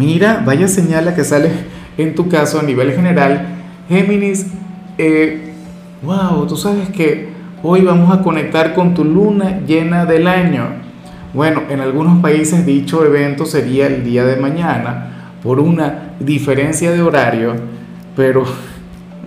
Mira, vaya señal que sale en tu caso a nivel general. Géminis, eh, wow, tú sabes que hoy vamos a conectar con tu luna llena del año. Bueno, en algunos países dicho evento sería el día de mañana por una diferencia de horario, pero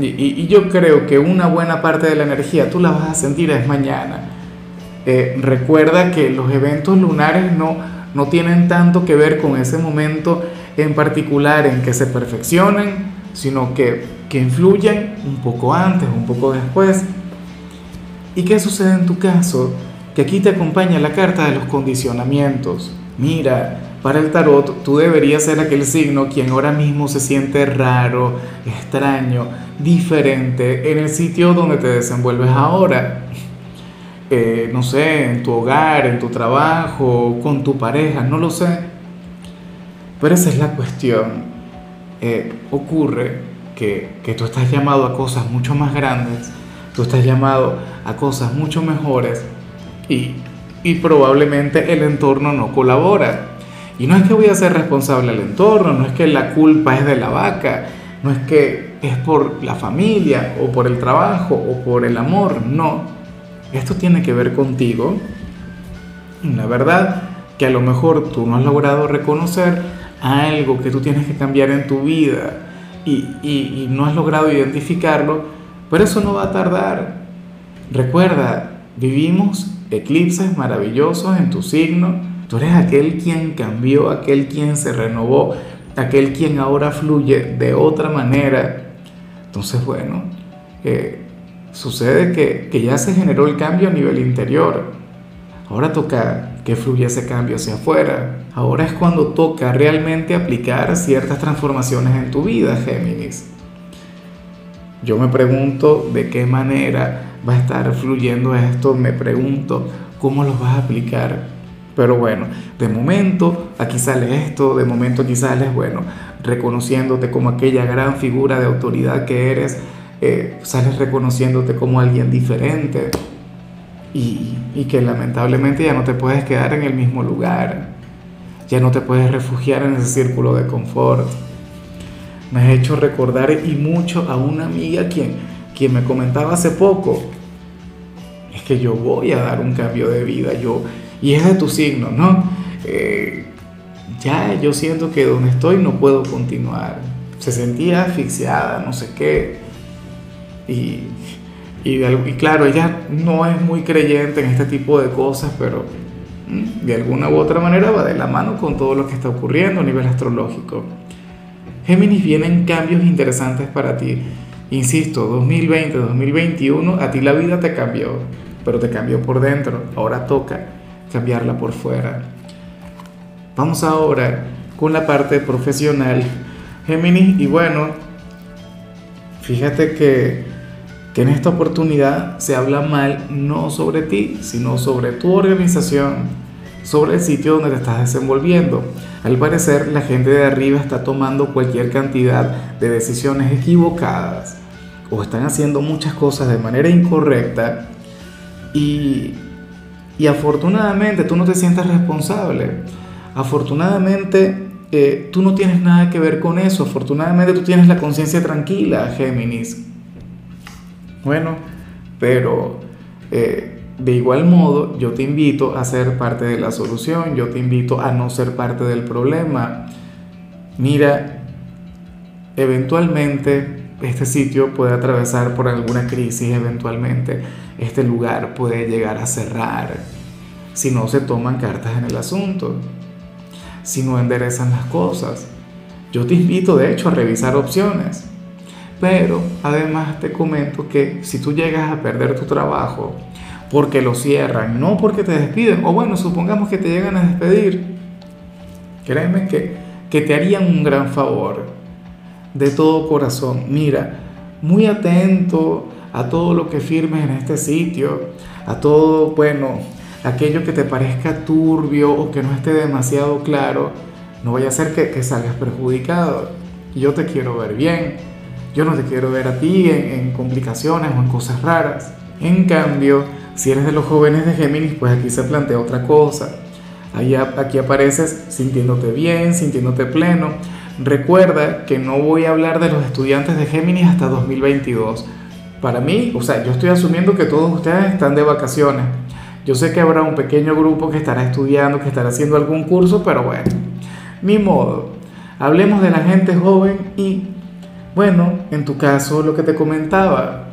y, yo creo que una buena parte de la energía tú la vas a sentir es mañana. Eh, recuerda que los eventos lunares no no tienen tanto que ver con ese momento en particular en que se perfeccionan, sino que, que influyen un poco antes, un poco después. ¿Y qué sucede en tu caso? Que aquí te acompaña la carta de los condicionamientos. Mira, para el tarot tú deberías ser aquel signo quien ahora mismo se siente raro, extraño, diferente en el sitio donde te desenvuelves ahora. Eh, no sé, en tu hogar, en tu trabajo, con tu pareja, no lo sé. Pero esa es la cuestión. Eh, ocurre que, que tú estás llamado a cosas mucho más grandes, tú estás llamado a cosas mucho mejores y, y probablemente el entorno no colabora. Y no es que voy a ser responsable del entorno, no es que la culpa es de la vaca, no es que es por la familia o por el trabajo o por el amor, no esto tiene que ver contigo. La verdad que a lo mejor tú no has logrado reconocer algo que tú tienes que cambiar en tu vida y, no has logrado identificarlo, pero eso no va a tardar. Recuerda, vivimos eclipses maravillosos en tu signo. Tú eres aquel quien cambió, aquel quien se renovó, aquel quien ahora fluye de otra manera. Entonces, bueno, eh, Sucede que, ya se generó el cambio a nivel interior. Ahora toca que ese cambio hacia afuera. Ahora es cuando toca realmente aplicar ciertas transformaciones en tu vida, Géminis. Yo me pregunto de qué manera va a estar fluyendo esto, me pregunto cómo los vas a aplicar. Pero bueno, de momento aquí sale esto, de momento aquí sales, bueno, reconociéndote como aquella gran figura de autoridad que eres, eh, sales reconociéndote como alguien diferente y, que lamentablemente ya no te puedes quedar en el mismo lugar, ya no te puedes refugiar en ese círculo de confort. Me has hecho recordar y mucho a una amiga quien, quien me comentaba hace poco, es que yo voy a dar un cambio de vida, yo, y es de tu signo, ¿no? Eh, ya yo siento que donde estoy no puedo continuar. Se sentía asfixiada, no sé qué. Y, y, claro, ella no es muy creyente en este tipo de cosas, pero mm, de alguna u otra manera va de la mano con todo lo que está ocurriendo a nivel astrológico. Géminis vienen cambios interesantes para ti. Insisto, 2020, 2021, a ti la vida te cambió, pero te cambió por dentro. Ahora toca cambiarla por fuera. Vamos ahora con la parte profesional. Géminis, y bueno, fíjate que que en esta oportunidad se habla mal no sobre ti, sino sobre tu organización, sobre el sitio donde te estás desenvolviendo. Al parecer, la gente de arriba está tomando cualquier cantidad de decisiones equivocadas o están haciendo muchas cosas de manera incorrecta y, y afortunadamente tú no te sientes responsable. Afortunadamente eh, tú no tienes nada que ver con eso. Afortunadamente tú tienes la conciencia tranquila, Géminis. Bueno, pero eh, de igual modo yo te invito a ser parte de la solución, yo te invito a no ser parte del problema. Mira, eventualmente este sitio puede atravesar por alguna crisis, eventualmente este lugar puede llegar a cerrar si no se toman cartas en el asunto, si no enderezan las cosas. Yo te invito de hecho a revisar opciones. Pero además te comento que si tú llegas a perder tu trabajo porque lo cierran, no porque te despiden, o bueno, supongamos que te llegan a despedir, créeme que, que te harían un gran favor. De todo corazón, mira, muy atento a todo lo que firmes en este sitio, a todo, bueno, aquello que te parezca turbio o que no esté demasiado claro, no vaya a ser que, salgas perjudicado. Yo te quiero ver bien, yo no te quiero ver a ti en, complicaciones o en cosas raras. En cambio, si eres de los jóvenes de Géminis, pues aquí se plantea otra cosa. Ahí, aquí apareces sintiéndote bien, sintiéndote pleno. Recuerda que no voy a hablar de los estudiantes de Géminis hasta 2022. Para mí, o sea, yo estoy asumiendo que todos ustedes están de vacaciones. Yo sé que habrá un pequeño grupo que estará estudiando, que estará haciendo algún curso, pero bueno, mi modo. Hablemos de la gente joven y, bueno, en tu caso, lo que te comentaba,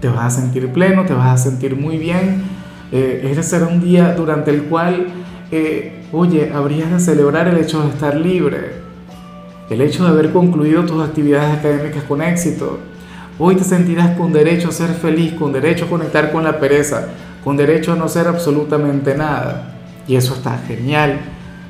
te vas a sentir pleno, te vas a sentir muy bien. Eh, ese será un día durante el cual, eh, oye, habrías de celebrar el hecho de estar libre, el hecho de haber concluido tus actividades académicas con éxito. Hoy te sentirás con derecho a ser feliz, con derecho a conectar con la pereza, con derecho a no ser absolutamente nada. Y eso está genial,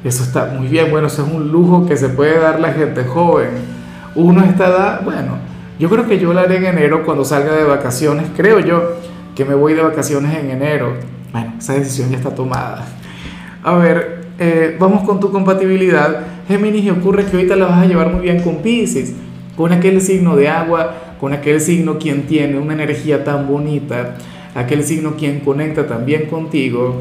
eso está muy bien. Bueno, eso es un lujo que se puede dar la gente joven. Uno a esta bueno, yo creo que yo lo haré en enero cuando salga de vacaciones. Creo yo que me voy de vacaciones en enero. Bueno, esa decisión ya está tomada. A ver, eh, vamos con tu compatibilidad. Géminis, y ocurre que ahorita la vas a llevar muy bien con Pisces, con aquel signo de agua, con aquel signo quien tiene una energía tan bonita, aquel signo quien conecta también contigo.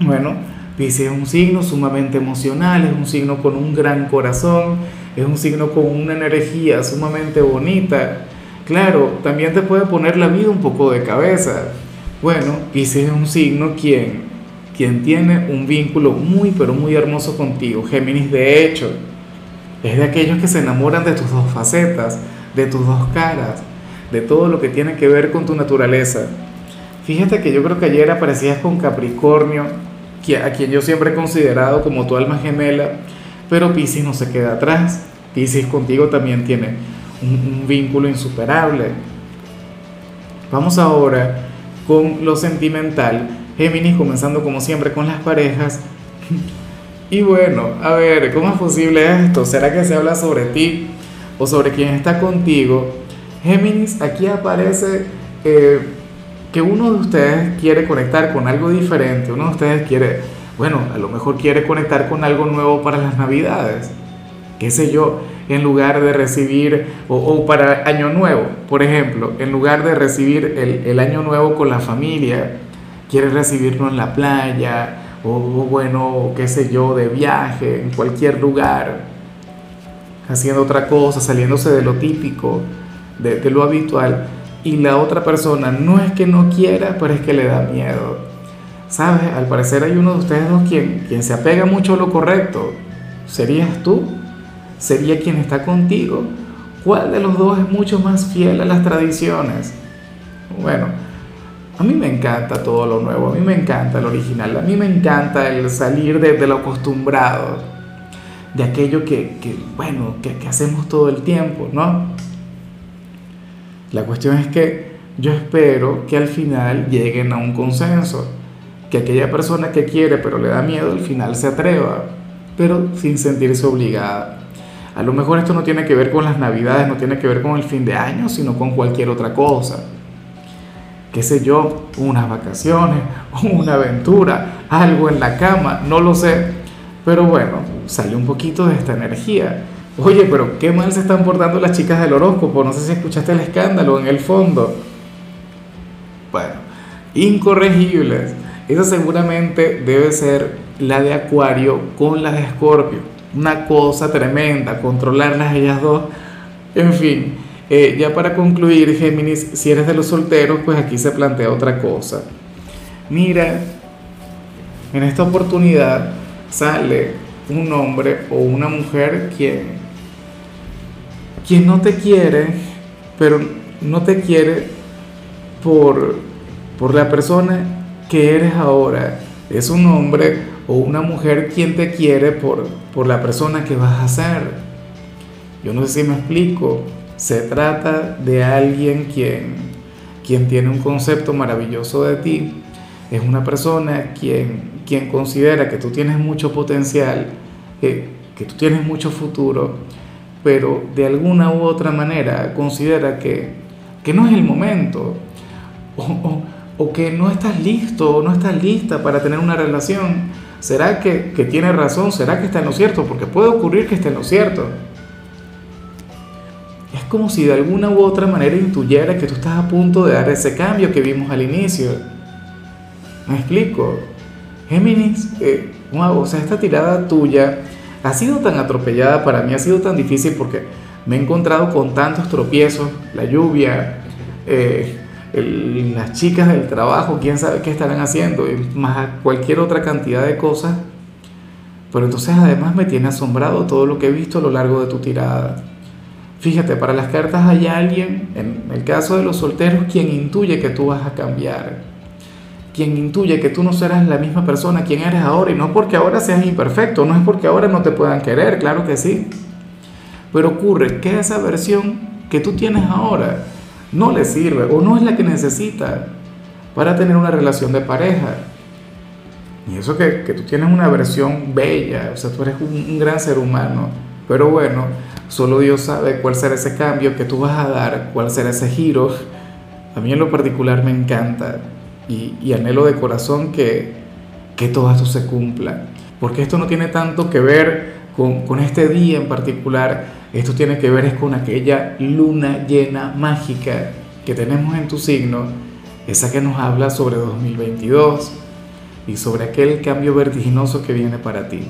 Bueno, Pisces es un signo sumamente emocional, es un signo con un gran corazón es un signo con una energía sumamente bonita. Claro, también te puede poner la vida un poco de cabeza. Bueno, Pisces es un signo quien, quien tiene un vínculo muy, pero muy hermoso contigo. Géminis, de hecho, es de aquellos que se enamoran de tus dos facetas, de tus dos caras, de todo lo que tiene que ver con tu naturaleza. Fíjate que yo creo que ayer aparecías con Capricornio, a quien yo siempre he considerado como tu alma gemela, pero Pisces no se queda atrás. Pisces contigo también tiene un, vínculo insuperable. Vamos ahora con lo sentimental. Géminis comenzando como siempre con las parejas. Y bueno, a ver, ¿cómo es posible esto? ¿Será que se habla sobre ti o sobre quien está contigo? Géminis, aquí aparece eh, que uno de ustedes quiere conectar con algo diferente, uno de ustedes quiere bueno, a lo mejor quiere conectar con algo nuevo para las navidades, qué sé yo, en lugar de recibir, o, para año nuevo, por ejemplo, en lugar de recibir el, año nuevo con la familia, quiere recibirlo en la playa, o, bueno, qué sé yo, de viaje, en cualquier lugar, haciendo otra cosa, saliéndose de lo típico, de, de lo habitual, y la otra persona no es que no quiera, pero es que le da miedo ¿Sabes? Al parecer hay uno de ustedes dos quien, quien se apega mucho a lo correcto. ¿Serías tú? ¿Sería quien está contigo? ¿Cuál de los dos es mucho más fiel a las tradiciones? Bueno, a mí me encanta todo lo nuevo, a mí me encanta el original, a mí me encanta el salir de, lo acostumbrado, de aquello que, que bueno, que, que hacemos todo el tiempo, ¿no? La cuestión es que yo espero que al final lleguen a un consenso que aquella persona que quiere pero le da miedo al final se atreva, pero sin sentirse obligada. A lo mejor esto no tiene que ver con las navidades, no tiene que ver con el fin de año, sino con cualquier otra cosa. Qué sé yo, unas vacaciones, una aventura, algo en la cama, no lo sé. Pero bueno, sale un poquito de esta energía. Oye, pero qué mal se están portando las chicas del horóscopo. No sé si escuchaste el escándalo en el fondo. Bueno, incorregibles. Esa seguramente debe ser la de Acuario con la de Escorpio. Una cosa tremenda, controlarlas ellas dos. En fin, eh, ya para concluir, Géminis, si eres de los solteros, pues aquí se plantea otra cosa. Mira, en esta oportunidad sale un hombre o una mujer quien, quien no te quiere, pero no te quiere por, por la persona que eres ahora es un hombre o una mujer quien te quiere por, por la persona que vas a ser. Yo no sé si me explico. Se trata de alguien quien, quien tiene un concepto maravilloso de ti. Es una persona quien, quien considera que tú tienes mucho potencial, eh, que tú tienes mucho futuro, pero de alguna u otra manera considera que, que no es el momento, que no estás listo o no estás lista para tener una relación. ¿Será que, que tiene razón? ¿Será que está en lo cierto? Porque puede ocurrir que esté en lo cierto. Es como si de alguna u otra manera intuyera que tú estás a punto de dar ese cambio que vimos al inicio. ¿Me explico? Géminis, eh, o sea, esta tirada tuya ha sido tan atropellada para mí, ha sido tan difícil porque me he encontrado con tantos tropiezos, la lluvia, eh, las chicas del trabajo, quién sabe qué estarán haciendo, más cualquier otra cantidad de cosas. Pero entonces además me tiene asombrado todo lo que he visto a lo largo de tu tirada. Fíjate, para las cartas hay alguien, en el caso de los solteros, quien intuye que tú vas a cambiar, quien intuye que tú no serás la misma persona quien eres ahora, y no porque ahora seas imperfecto, no es porque ahora no te puedan querer, claro que sí. Pero ocurre que esa versión que tú tienes ahora no le sirve o no es la que necesita para tener una relación de pareja. Y eso que, que tú tienes una versión bella, o sea, tú eres un, gran ser humano, pero bueno, Solo Dios sabe cuál será ese cambio que tú vas a dar, cuál será ese giro. A mí en lo particular me encanta y, anhelo de corazón que, que todo esto se cumpla. Porque esto no tiene tanto que ver con, este día en particular, esto tiene que ver es con aquella luna llena mágica que tenemos en tu signo, esa que nos habla sobre 2022 y sobre aquel cambio vertiginoso que viene para ti.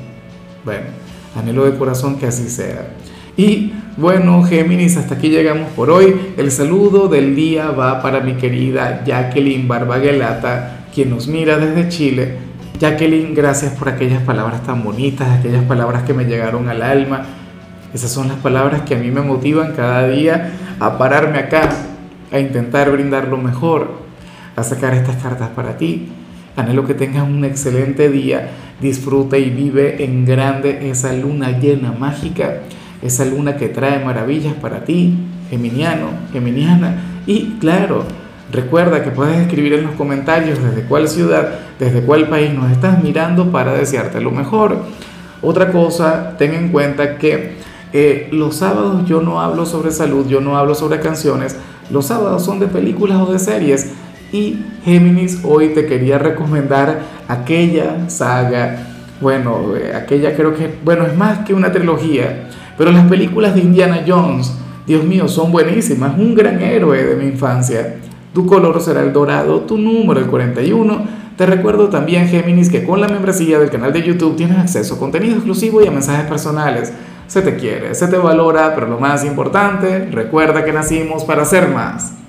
Bueno, anhelo de corazón que así sea. Y bueno, Géminis, hasta aquí llegamos por hoy. El saludo del día va para mi querida Jacqueline Barbaguelata, quien nos mira desde Chile. Jacqueline, gracias por aquellas palabras tan bonitas, aquellas palabras que me llegaron al alma. Esas son las palabras que a mí me motivan cada día a pararme acá, a intentar brindar lo mejor, a sacar estas cartas para ti. Anhelo que tengas un excelente día, disfruta y vive en grande esa luna llena mágica esa luna que trae maravillas para ti, geminiano, geminiana. Y claro, recuerda que puedes escribir en los comentarios desde cuál ciudad, desde cuál país nos estás mirando para desearte lo mejor. Otra cosa, ten en cuenta que eh, los sábados yo no hablo sobre salud, yo no hablo sobre canciones, los sábados son de películas o de series. Y Géminis, hoy te quería recomendar aquella saga, bueno, eh, aquella creo que, bueno, es más que una trilogía, pero las películas de Indiana Jones, Dios mío, son buenísimas. Un gran héroe de mi infancia. Tu color será el dorado, tu número el 41. Te recuerdo también, Géminis, que con la membresía del canal de YouTube tienes acceso a contenido exclusivo y a mensajes personales. Se te quiere, se te valora, pero lo más importante, recuerda que nacimos para ser más.